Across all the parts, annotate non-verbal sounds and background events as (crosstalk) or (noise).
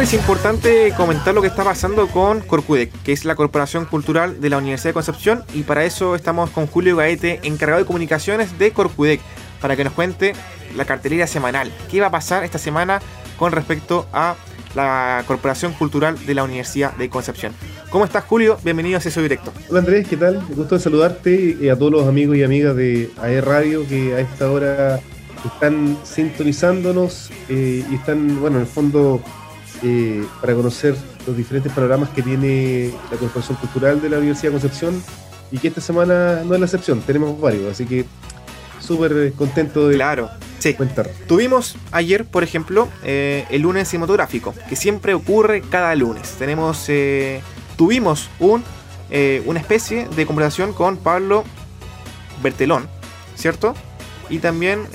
Es importante comentar lo que está pasando con Corcudec, que es la Corporación Cultural de la Universidad de Concepción, y para eso estamos con Julio Gaete, encargado de comunicaciones de Corcudec, para que nos cuente la cartelera semanal. ¿Qué va a pasar esta semana con respecto a la Corporación Cultural de la Universidad de Concepción? ¿Cómo estás, Julio? Bienvenido a Acceso Directo. Hola, Andrés, ¿qué tal? Me gusto saludarte y a todos los amigos y amigas de AE Radio que a esta hora están sintonizándonos eh, y están, bueno, en el fondo eh, para conocer los diferentes programas que tiene la Corporación Cultural de la Universidad de Concepción y que esta semana no es la excepción, tenemos varios, así que súper contento de claro, sí. contar. Tuvimos ayer, por ejemplo, eh, el lunes cinematográfico, que siempre ocurre cada lunes. Tenemos, eh, tuvimos un, una especie de conversación con Pablo Bertelón, ¿cierto? Y también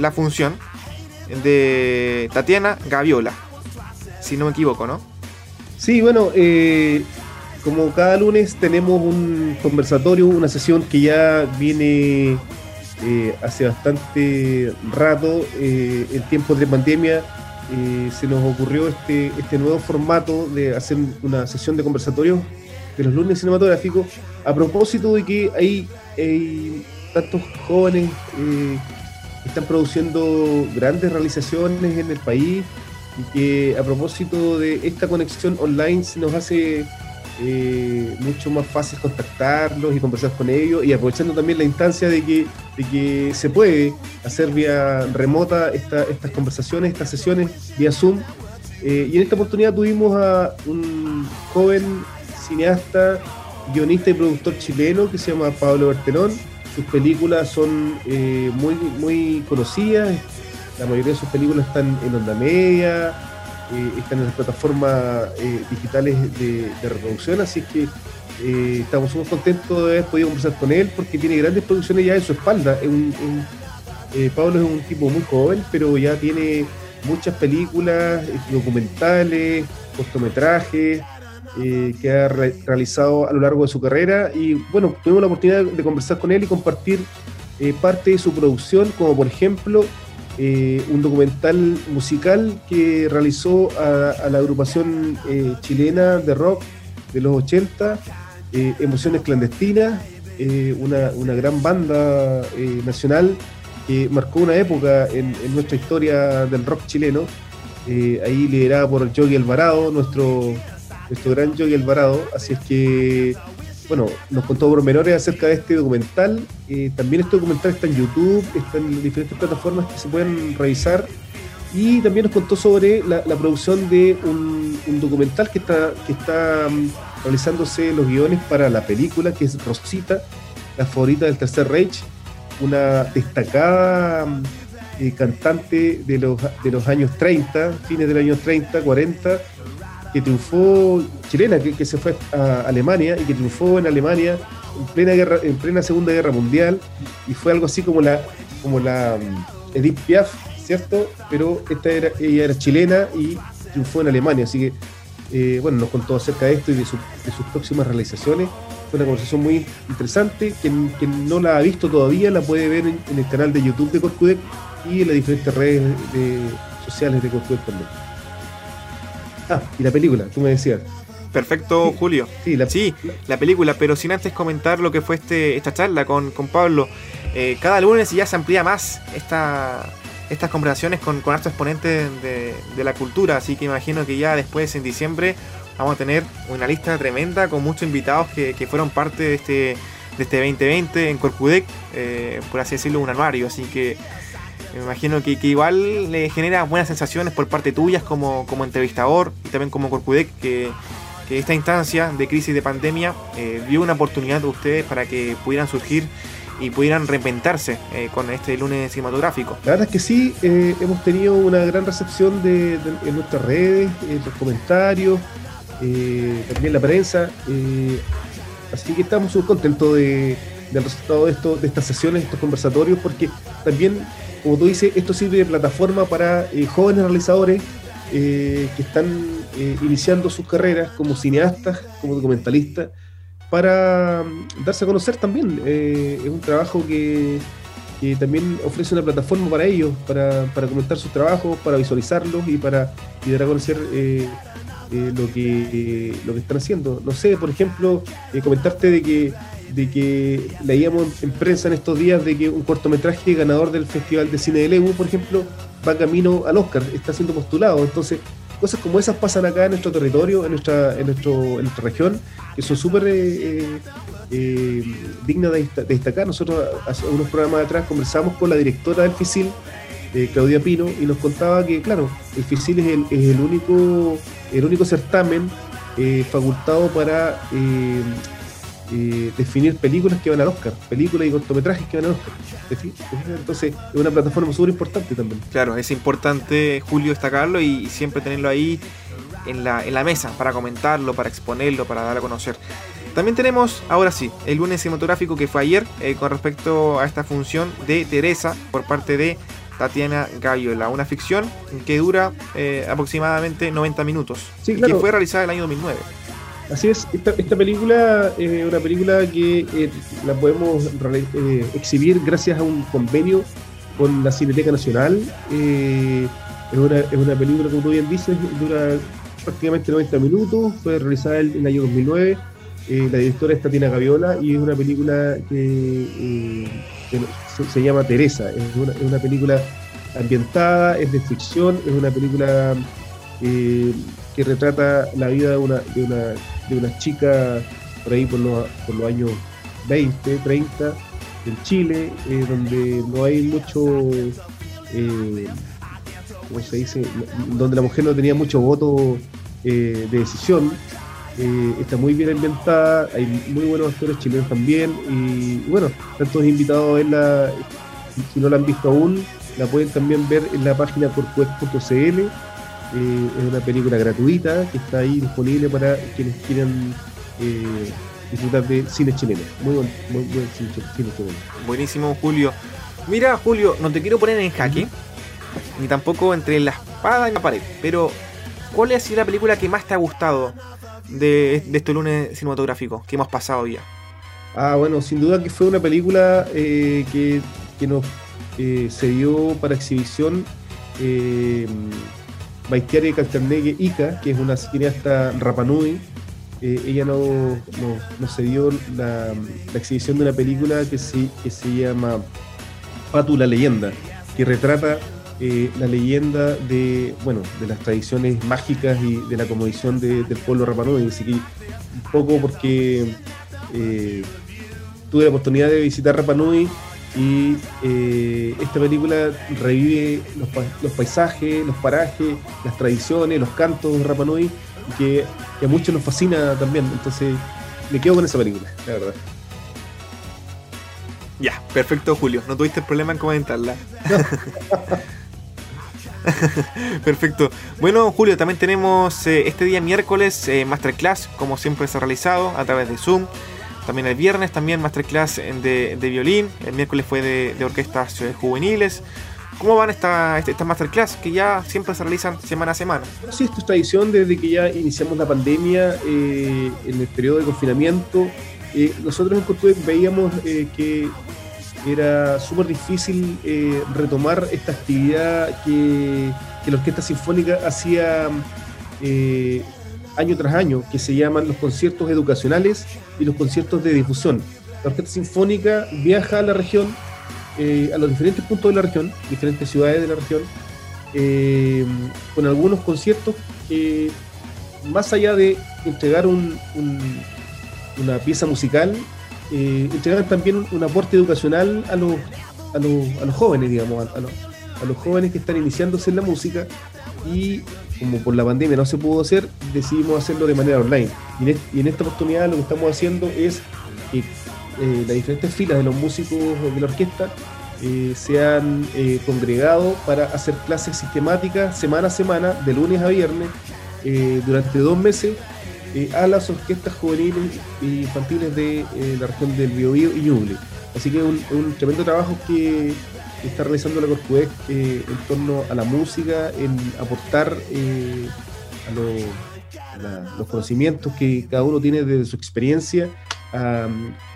la función de Tatiana Gaviola, si no me equivoco, ¿no? Sí, bueno, eh, como cada lunes tenemos un conversatorio, una sesión que ya viene eh, hace bastante rato, eh, en tiempos de pandemia, se nos ocurrió este, este nuevo formato de hacer una sesión de conversatorio de los lunes cinematográficos, a propósito de que hay, hay tantos jóvenes que están produciendo grandes realizaciones en el país y que a propósito de esta conexión online se nos hace eh, mucho más fácil contactarlos y conversar con ellos y aprovechando también la instancia de que, de que se puede hacer vía remota estas conversaciones, estas sesiones vía Zoom. Eh, y en esta oportunidad tuvimos a un joven cineasta, guionista y productor chileno que se llama Pablo Bertelón. Sus películas son eh, muy, muy conocidas, la mayoría de sus películas están en onda media, eh, están en las plataformas eh, digitales de, reproducción, así que eh, estamos muy contentos de haber podido conversar con él porque tiene grandes producciones ya en su espalda. Pablo es un tipo muy joven, pero ya tiene muchas películas, documentales, cortometrajes. que ha realizado a lo largo de su carrera y bueno, tuvimos la oportunidad de conversar con él y compartir parte de su producción, como por ejemplo eh, un documental musical que realizó a, la agrupación eh, chilena de rock de los 80, eh, Emociones Clandestinas, una, gran banda nacional que marcó una época en, nuestra historia del rock chileno, ahí liderada por Yogi Alvarado, nuestro, nuestro gran Yogi Alvarado, así es que bueno, nos contó pormenores acerca de este documental. Eh, también este documental está en YouTube, está en diferentes plataformas que se pueden revisar. Y también nos contó sobre la, producción de un, documental que está, que está um, realizándose los guiones para la película, que es Rosita, la favorita del Tercer Reich, una destacada um, eh, cantante de los, de los años 30, fines de los años 30, 40 que triunfó, chilena, que, se fue a Alemania y que triunfó en Alemania en plena guerra, en plena Segunda Guerra Mundial, y fue algo así como la, como la um, Edith Piaf, ¿cierto? Pero esta era, ella era chilena y triunfó en Alemania, así que eh, bueno, nos contó acerca de esto y de, sus próximas realizaciones. Fue una conversación muy interesante. Quien, no la ha visto todavía la puede ver en, el canal de YouTube de Corcudec y en las diferentes redes sociales de Corcudec también. Ah, y la película, tú me decías. Perfecto, Julio. Sí la, sí, la película, pero sin antes comentar lo que fue este, esta charla con, Pablo. Eh, cada lunes ya se amplía más esta, estas conversaciones con, con exponentes de, la cultura, así que imagino que ya después en diciembre vamos a tener una lista tremenda con muchos invitados que, fueron parte de este, de este 2020 en Corcudec, eh, por así decirlo, un armario, así que me imagino que, igual le genera buenas sensaciones por parte tuyas como, como entrevistador y también como Corcudec, que, esta instancia de crisis de pandemia eh, dio una oportunidad a ustedes para que pudieran surgir y pudieran reinventarse eh, con este lunes cinematográfico. La verdad es que sí, eh, hemos tenido una gran recepción de, en nuestras redes, en los comentarios, también la prensa, así que estamos muy contentos de, del resultado de, esto, de estas sesiones, estos conversatorios, porque también como tú dices, esto sirve de plataforma para eh, jóvenes realizadores eh, que están eh, iniciando sus carreras como cineastas, como documentalistas, para mm, darse a conocer también. es un trabajo que, también ofrece una plataforma para ellos, para, comentar sus trabajos, para visualizarlos y para dar a conocer lo, que, lo que están haciendo. No sé, por ejemplo, comentarte de que, de que leíamos en prensa en estos días de que un cortometraje ganador del Festival de Cine de Lebu, por ejemplo, va camino al Oscar, está siendo postulado. Entonces, cosas como esas pasan acá en nuestro territorio, en nuestra, en nuestro, en nuestra región, que son súper eh, digna de, destacar. Nosotros hace unos programas atrás conversamos con la directora del FISIL, eh, Claudia Pino, y nos contaba que, claro, el FISIL es el, es el único, el único certamen eh, facultado para definir películas que van al Oscar, películas y cortometrajes que van al Oscar. Entonces es una plataforma súper importante también. Claro, es importante, Julio, destacarlo y siempre tenerlo ahí en la, en la mesa para comentarlo, para exponerlo, para dar a conocer. También tenemos, ahora sí, el lunes cinematográfico que fue ayer eh, con respecto a esta función de Teresa por parte de Tatiana Gayola, una ficción que dura eh, aproximadamente 90 minutos, sí, que fue realizada en el año 2009. Así es, esta, película es una película que eh, la podemos exhibir gracias a un convenio con la Cineteca Nacional. es, una, es, una, película, como tú bien dices, dura prácticamente 90 minutos, fue realizada en el año 2009 eh, la directora es Tatiana Gaviola y es una película que, eh, se, llama Teresa. Es una, película ambientada, es de ficción, es una película eh, que retrata la vida de una, de una, de una chica por ahí por los, por los años 20, 30 en Chile, donde no hay mucho, ¿cómo se dice? Donde la mujer no tenía mucho voto de decisión. Eh, está muy bien ambientada, hay muy buenos actores chilenos también y bueno, están todos invitados a verla, si no la han visto aún, la pueden también ver en la página porquest.cl, eh, es una película gratuita que está ahí disponible para quienes quieran eh, disfrutar de cine chileno, muy buen, muy buen cine, chileno. Buenísimo Julio. Mira Julio, no te quiero poner en jaque, ni tampoco entre la espada y la pared, pero ¿cuál ha sido la película que más te ha gustado de, este lunes cinematográfico que hemos pasado ya? Ah, bueno, sin duda que fue una película eh, que, nos eh, se dio para exhibición eh, Baitiari Calternegue Ica, que es una cineasta Rapanui. Eh, ella nos no, no se dio la, exhibición de una película que se, que se llama Patu la leyenda, que retrata eh, la leyenda de, bueno, de las tradiciones mágicas y de la comodición del pueblo Rapanui. Así que un poco porque eh, tuve la oportunidad de visitar Rapanui y eh, esta película revive los, paisajes, los parajes, las tradiciones, los cantos de Rapanui, que, que a muchos nos fascina también. Entonces me quedo con esa película, la verdad. Ya, perfecto Julio, no tuviste problema en comentarla. (laughs) Perfecto. Bueno, Julio, también tenemos eh, este día miércoles eh, Masterclass, como siempre se ha realizado a través de Zoom. También el viernes también Masterclass de, de violín. El miércoles fue de, de orquestas eh, juveniles. ¿Cómo van estas esta, masterclass que ya siempre se realizan semana a semana? Sí, esto es tradición desde que ya iniciamos la pandemia, en el periodo de confinamiento. nosotros en Cotuec veíamos que era súper difícil eh, retomar esta actividad que, la Orquesta Sinfónica hacía eh, año tras año, que se llaman los conciertos educacionales y los conciertos de difusión. La Orquesta Sinfónica viaja a la región, eh, a los diferentes puntos de la región, diferentes ciudades de la región, con algunos conciertos que, más allá de entregar una pieza musical, eh, también un, aporte educacional a los, a los, a los jóvenes, digamos, a, los, a, los, jóvenes que están iniciándose en la música y como por la pandemia no se pudo hacer, decidimos hacerlo de manera online. Y en, esta oportunidad lo que estamos haciendo es que eh, las diferentes filas de los músicos de la orquesta eh, se han eh, congregado para hacer clases sistemáticas semana a semana, de lunes a viernes, durante dos meses eh, a las orquestas juveniles e infantiles de eh, la región del Biobío y Ñuble. Así que es un, tremendo trabajo que está realizando la Corpuec eh, en torno a la música, en aportar a, los conocimientos que cada uno tiene desde su experiencia a,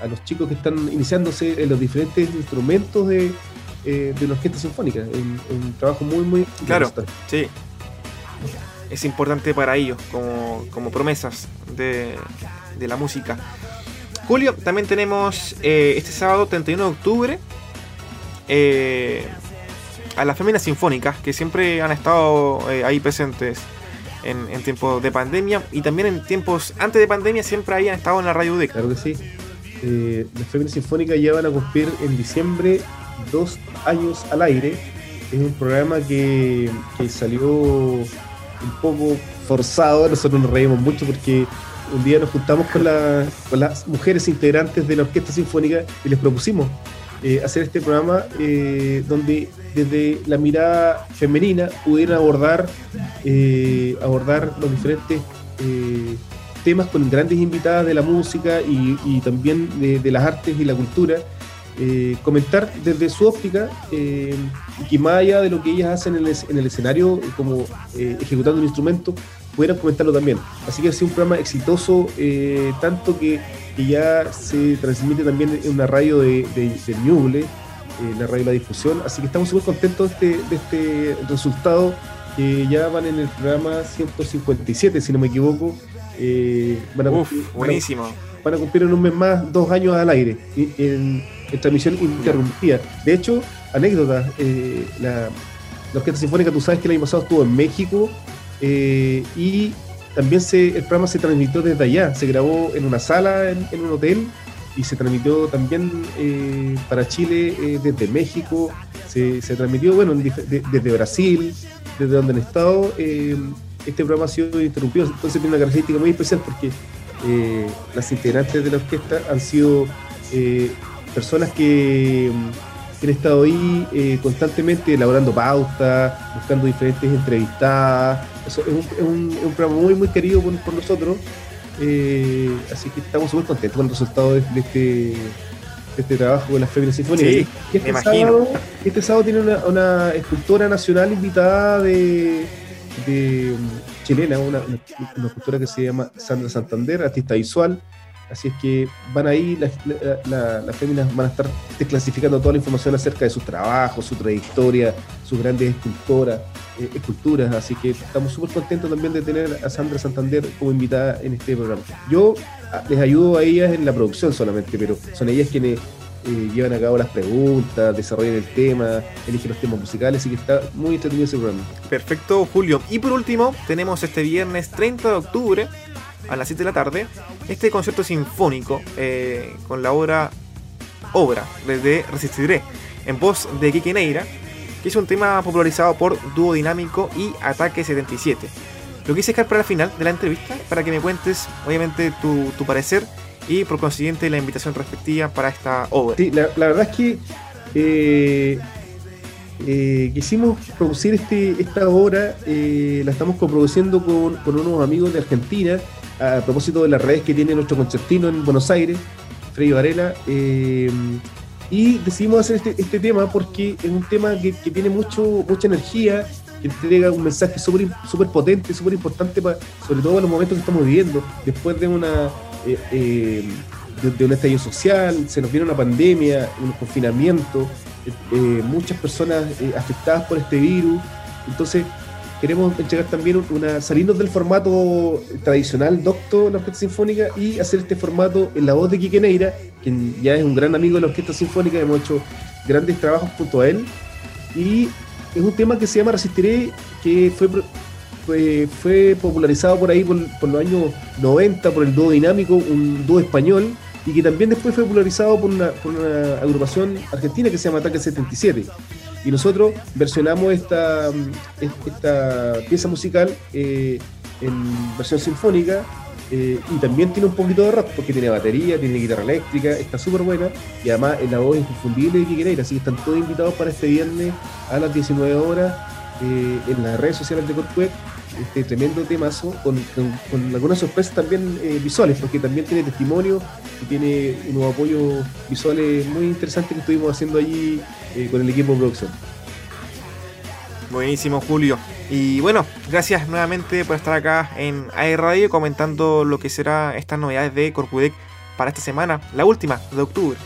los chicos que están iniciándose en los diferentes instrumentos de, eh, de la orquesta sinfónica. Un, un trabajo muy, muy Claro, sí. Es importante para ellos como, promesas de, la música. Julio, también tenemos eh, este sábado 31 de octubre eh, a las féminas sinfónicas que siempre han estado ahí presentes en, tiempos de pandemia y también en tiempos antes de pandemia siempre habían estado en la radio UDEC. Claro que sí. Eh, las Féminas Sinfónicas ya van a cumplir en diciembre dos años al aire. Es un programa que, salió un poco forzado, nosotros nos reímos mucho porque un día nos juntamos con, con las mujeres integrantes de la Orquesta Sinfónica y les propusimos eh, hacer este programa eh, donde desde la mirada femenina pudieran abordar, eh, abordar los diferentes temas con grandes invitadas de la música y, también de, las artes y la cultura. comentar desde su óptica que más allá de lo que ellas hacen en el, en el escenario como ejecutando un instrumento, pudieran comentarlo también. Así que ha sido un programa exitoso, tanto que que ya se transmite también en una radio de, de, Ñuble, eh, la radio de la difusión. Así que estamos súper contentos de este, de este resultado, que ya van en el programa 157, si no me equivoco. Eh, Uf, buenísimo. Van a, cumplir en un mes más dos años al aire, en, transmisión interrumpida. De hecho, anécdota, eh, la, la Orquesta Sinfónica, tú sabes que el año pasado estuvo en México eh, y también se, el programa se transmitió desde allá, se grabó en una sala en, un hotel y se transmitió también eh, para Chile eh, desde México, se, transmitió bueno desde Brasil, desde donde han estado. Eh, este programa ha sido interrumpido, entonces tiene una característica muy especial porque las integrantes de la orquesta han sido personas que que han estado ahí constantemente elaborando pautas, buscando diferentes entrevistadas, es, un, programa muy, muy querido por, nosotros. Eh, así que estamos súper contentos con el resultado de, este, este trabajo con las Féminas Sinfónicas. Sí, este, sábado, este sábado tiene una, escultora nacional invitada de, chilena, una, una, escultora que se llama Sandra Santander, artista visual. Así es que van ahí, las, las féminas van a estar desclasificando toda la información acerca de sus trabajos, su trayectoria, sus grandes escultoras, eh, esculturas. Así que estamos súper contentos también de tener a Sandra Santander como invitada en este programa. Yo ah, les ayudo a ellas en la producción solamente, pero son ellas quienes eh, llevan a cabo las preguntas, desarrollan el tema, eligen los temas musicales, así que está muy entretenido ese programa. Perfecto, Julio. Y por último, tenemos este viernes 30 de octubre a las 7 de la tarde este concierto sinfónico eh, con la obra Obra de Resistiré en voz de Kike Neira, que es un tema popularizado por Dúo Dinámico y Ataque 77. Lo quise dejar para el final de la entrevista para que me cuentes, obviamente, tu, parecer y por consiguiente la invitación respectiva para esta obra. Sí, la, verdad es que eh, eh, quisimos producir este, esta obra, la estamos coproduciendo con, con unos amigos de Argentina a propósito de las redes que tiene nuestro concertino en Buenos Aires, Freddy Varela. Eh, y decidimos hacer este, este, tema porque es un tema que, tiene mucho, mucha energía, que entrega un mensaje súper super potente, súper importante, para, sobre todo en los momentos que estamos viviendo, después de una... Eh, eh, de, un estallido social, se nos viene una pandemia, un confinamiento, muchas personas afectadas por este virus. Entonces, queremos entregar también una, salirnos del formato tradicional docto la Orquesta Sinfónica y hacer este formato en la voz de Quique Neira, quien ya es un gran amigo de la Orquesta Sinfónica, hemos hecho grandes trabajos junto a él. Y es un tema que se llama Resistiré, que fue, fue, popularizado por ahí por, los años 90 por el dúo dinámico, un dúo español, y que también después fue popularizado por una, por una agrupación argentina que se llama Ataque 77. Y nosotros versionamos esta, esta pieza musical eh, en versión sinfónica eh, y también tiene un poquito de rock porque tiene batería, tiene guitarra eléctrica, está súper buena y además la voz inconfundible de Kike así que están todos invitados para este viernes a las 19 horas eh, en las redes sociales de Corpweb este tremendo temazo con, con, algunas sorpresas también visuales porque también tiene testimonio y tiene unos apoyos visuales muy interesantes que estuvimos haciendo allí eh, con el equipo de producción. Buenísimo, Julio. Y bueno, gracias nuevamente por estar acá en AE Radio comentando lo que será estas novedades de Corpudec para esta semana, la última de octubre.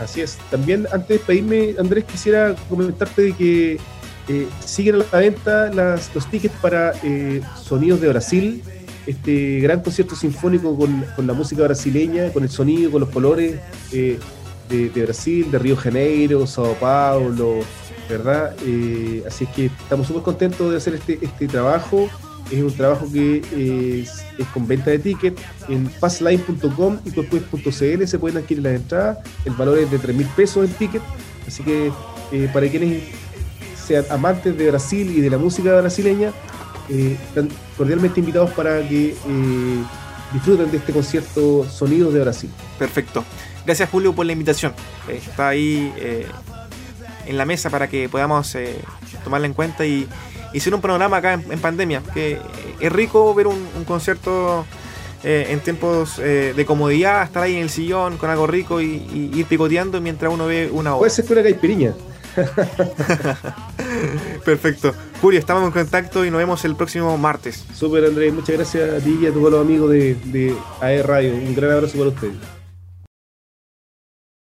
Así es. También antes de despedirme, Andrés, quisiera comentarte de que eh, siguen a la venta las, los tickets para eh, Sonidos de Brasil, este gran concierto sinfónico con, la música brasileña, con el sonido, con los colores eh, de, Brasil, de Río Janeiro, Sao Paulo, ¿verdad? así es que estamos súper contentos de hacer este, este trabajo es un trabajo que es, con venta de tickets en passline.com y cuerpues.cl se pueden adquirir las entradas. El valor es de 3 mil pesos el ticket. Así que eh, para quienes sean amantes de Brasil y de la música brasileña, eh, están cordialmente invitados para que eh, disfruten de este concierto Sonidos de Brasil. Perfecto. Gracias Julio por la invitación. está ahí en la mesa para que podamos tomarla en cuenta y hicieron un programa acá en, pandemia, que es rico ver un, concierto eh, en tiempos eh, de comodidad, estar ahí en el sillón con algo rico y, ir picoteando mientras uno ve una obra. Puede ser una caipiriña. (laughs) Perfecto. Julio, estamos en contacto y nos vemos el próximo martes. Super Andrés, muchas gracias a ti y a todos los amigos de, de AE Radio. Un gran abrazo para ustedes.